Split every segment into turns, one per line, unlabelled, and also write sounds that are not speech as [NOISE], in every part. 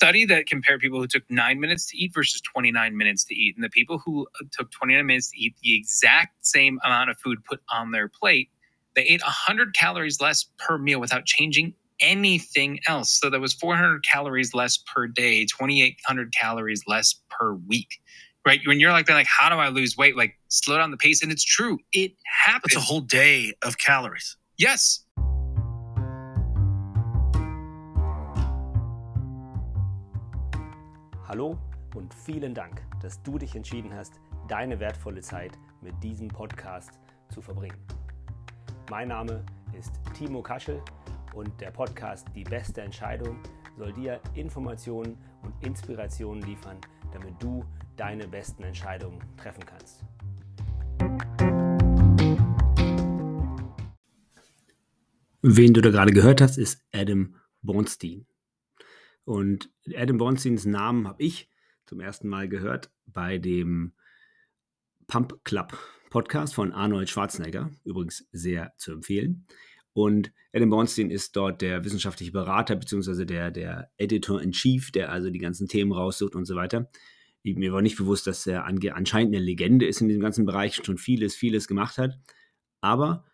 study that compared people who took nine minutes to eat versus 29 minutes to eat. And the people who uh, took 29 minutes to eat the exact same amount of food put on their plate, they ate 100 calories less per meal without changing anything else. So that was 400 calories less per day, 2,800 calories less per week. Right. When you're like, like, how do I lose weight? Like, slow down the pace. And it's true. It happens.
It's a whole day of calories.
Yes.
Hallo und vielen Dank, dass du dich entschieden hast, deine wertvolle Zeit mit diesem Podcast zu verbringen. Mein Name ist Timo Kaschel und der Podcast Die beste Entscheidung soll dir Informationen und Inspirationen liefern, damit du deine besten Entscheidungen treffen kannst. Wen du da gerade gehört hast, ist Adam Bornstein. Und Adam Bornsteins Namen habe ich zum ersten Mal gehört bei dem Pump Club Podcast von Arnold Schwarzenegger, übrigens sehr zu empfehlen. Und Adam Bornstein ist dort der wissenschaftliche Berater bzw. Der, der Editor-in-Chief, der also die ganzen Themen raussucht und so weiter. Mir war nicht bewusst, dass er anscheinend eine Legende ist in diesem ganzen Bereich, schon vieles, vieles gemacht hat. Aber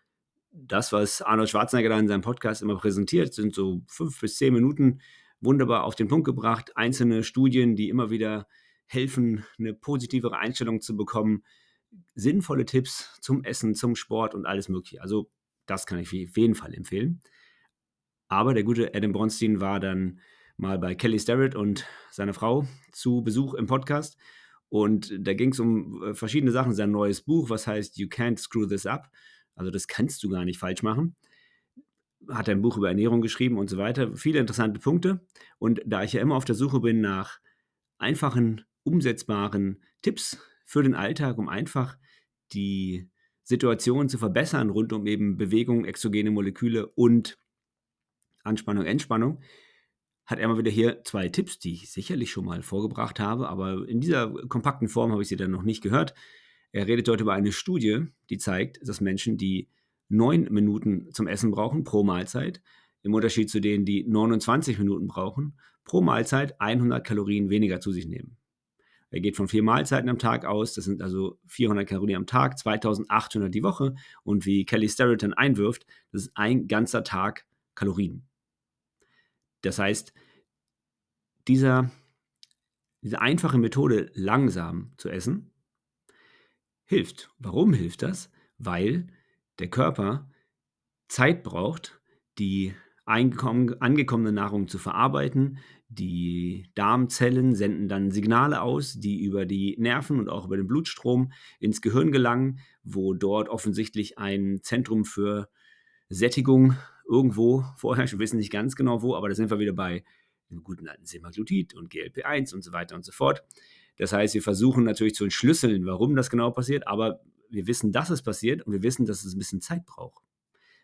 das, was Arnold Schwarzenegger da in seinem Podcast immer präsentiert, sind so fünf bis zehn Minuten wunderbar auf den Punkt gebracht. Einzelne Studien, die immer wieder helfen, eine positivere Einstellung zu bekommen. Sinnvolle Tipps zum Essen, zum Sport und alles Mögliche. Also das kann ich auf jeden Fall empfehlen. Aber der gute Adam Bronstein war dann mal bei Kelly Starrett und seiner Frau zu Besuch im Podcast. Und da ging es um äh, verschiedene Sachen. Sein neues Buch, was heißt You Can't Screw This Up. Also das kannst du gar nicht falsch machen. Hat ein Buch über Ernährung geschrieben und so weiter. Viele interessante Punkte. Und da ich ja immer auf der Suche bin nach einfachen, umsetzbaren Tipps für den Alltag, um einfach die Situation zu verbessern rund um eben Bewegung, exogene Moleküle und Anspannung, Entspannung, hat er mal wieder hier zwei Tipps, die ich sicherlich schon mal vorgebracht habe, aber in dieser kompakten Form habe ich sie dann noch nicht gehört. Er redet dort über eine Studie, die zeigt, dass Menschen, die neun Minuten zum Essen brauchen pro Mahlzeit, im Unterschied zu denen, die 29 Minuten brauchen, pro Mahlzeit 100 Kalorien weniger zu sich nehmen. Er geht von vier Mahlzeiten am Tag aus, das sind also 400 Kalorien am Tag, 2800 die Woche und wie Kelly Starrett einwirft, das ist ein ganzer Tag Kalorien. Das heißt, dieser, diese einfache Methode, langsam zu essen, hilft. Warum hilft das? Weil der Körper Zeit braucht, die angekommene Nahrung zu verarbeiten, die Darmzellen senden dann Signale aus, die über die Nerven und auch über den Blutstrom ins Gehirn gelangen, wo dort offensichtlich ein Zentrum für Sättigung irgendwo [LAUGHS] vorherrscht. Wir wissen nicht ganz genau wo, aber da sind wir wieder bei dem guten alten Semaglutid und GLP-1 und so weiter und so fort. Das heißt, wir versuchen natürlich zu entschlüsseln, warum das genau passiert, aber wir wissen, dass es passiert und wir wissen, dass es ein bisschen Zeit braucht,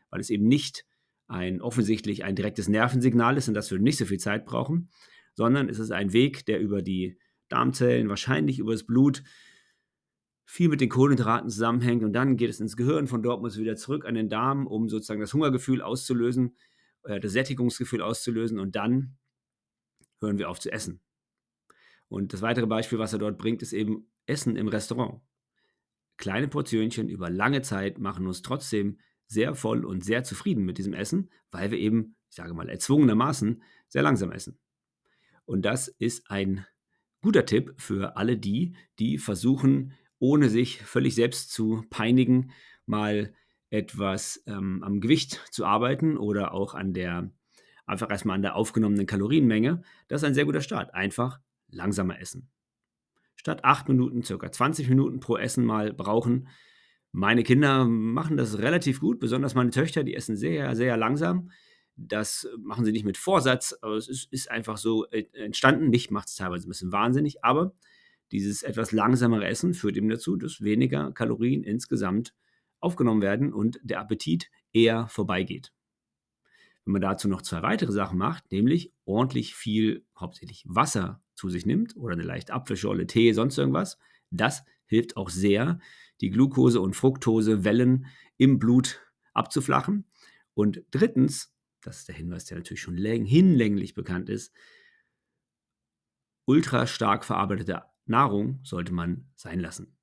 weil es eben nicht ein offensichtlich ein direktes Nervensignal ist und das würde nicht so viel Zeit brauchen, sondern es ist ein Weg, der über die Darmzellen, wahrscheinlich über das Blut, viel mit den Kohlenhydraten zusammenhängt und dann geht es ins Gehirn, von dort muss es wieder zurück an den Darm, um sozusagen das Hungergefühl auszulösen, äh, das Sättigungsgefühl auszulösen und dann hören wir auf zu essen. Und das weitere Beispiel, was er dort bringt, ist eben Essen im Restaurant. Kleine Portionchen über lange Zeit machen uns trotzdem sehr voll und sehr zufrieden mit diesem Essen, weil wir eben, ich sage mal, erzwungenermaßen sehr langsam essen. Und das ist ein guter Tipp für alle die, die versuchen, ohne sich völlig selbst zu peinigen, mal etwas ähm, am Gewicht zu arbeiten oder auch an der, einfach erstmal an der aufgenommenen Kalorienmenge. Das ist ein sehr guter Start. Einfach langsamer essen. Statt 8 Minuten, circa 20 Minuten pro Essen mal brauchen, meine Kinder machen das relativ gut, besonders meine Töchter, die essen sehr, sehr langsam. Das machen sie nicht mit Vorsatz, aber es ist, ist einfach so äh, entstanden. Mich macht es teilweise ein bisschen wahnsinnig, aber dieses etwas langsamere Essen führt eben dazu, dass weniger Kalorien insgesamt aufgenommen werden und der Appetit eher vorbeigeht. Wenn man dazu noch zwei weitere Sachen macht, nämlich ordentlich viel, hauptsächlich Wasser zu sich nimmt oder eine leichte Apfelschorle, Tee, sonst irgendwas, das hilft auch sehr, die Glucose- und Fructosewellen im Blut abzuflachen. Und drittens, das ist der Hinweis, der natürlich schon hinlänglich bekannt ist, ultra stark verarbeitete Nahrung sollte man sein lassen.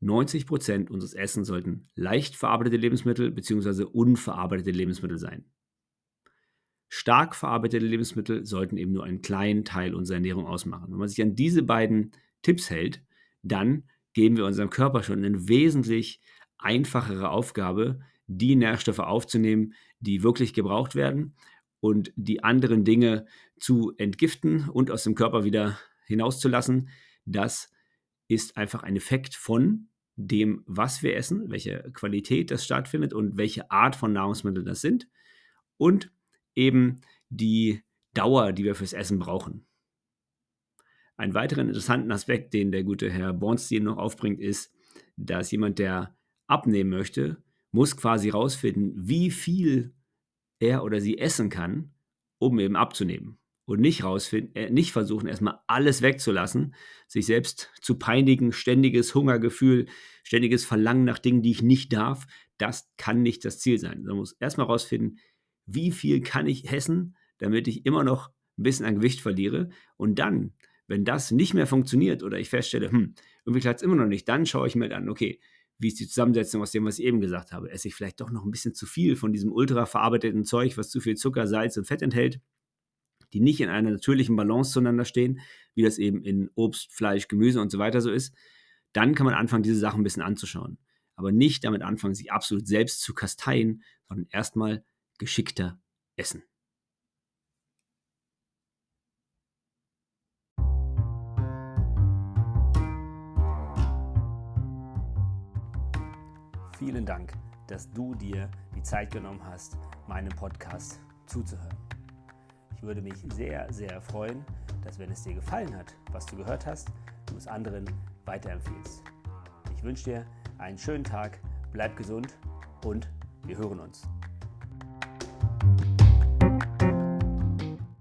90 Prozent unseres Essens sollten leicht verarbeitete Lebensmittel bzw. unverarbeitete Lebensmittel sein. Stark verarbeitete Lebensmittel sollten eben nur einen kleinen Teil unserer Ernährung ausmachen. Wenn man sich an diese beiden Tipps hält, dann geben wir unserem Körper schon eine wesentlich einfachere Aufgabe, die Nährstoffe aufzunehmen, die wirklich gebraucht werden und die anderen Dinge zu entgiften und aus dem Körper wieder hinauszulassen. Das ist einfach ein Effekt von dem, was wir essen, welche Qualität das stattfindet und welche Art von Nahrungsmitteln das sind und eben die Dauer, die wir fürs Essen brauchen. Ein weiteren interessanten Aspekt, den der gute Herr Bornstein noch aufbringt, ist, dass jemand, der abnehmen möchte, muss quasi rausfinden, wie viel er oder sie essen kann, um eben abzunehmen. Und nicht rausfinden, äh, nicht versuchen, erstmal alles wegzulassen, sich selbst zu peinigen, ständiges Hungergefühl, ständiges Verlangen nach Dingen, die ich nicht darf, das kann nicht das Ziel sein. Man muss erstmal rausfinden, wie viel kann ich essen, damit ich immer noch ein bisschen an Gewicht verliere. Und dann, wenn das nicht mehr funktioniert oder ich feststelle, hm, irgendwie klappt es immer noch nicht, dann schaue ich mir an, okay, wie ist die Zusammensetzung aus dem, was ich eben gesagt habe? Esse ich vielleicht doch noch ein bisschen zu viel von diesem ultra verarbeiteten Zeug, was zu viel Zucker, Salz und Fett enthält, die nicht in einer natürlichen Balance zueinander stehen, wie das eben in Obst, Fleisch, Gemüse und so weiter so ist, dann kann man anfangen, diese Sachen ein bisschen anzuschauen. Aber nicht damit anfangen, sich absolut selbst zu kasteien, sondern erstmal geschickter essen. Vielen Dank, dass du dir die Zeit genommen hast, meinem Podcast zuzuhören. Ich würde mich sehr, sehr freuen, dass wenn es dir gefallen hat, was du gehört hast, du es anderen weiterempfiehlst. Ich wünsche dir einen schönen Tag, bleib gesund und wir hören uns.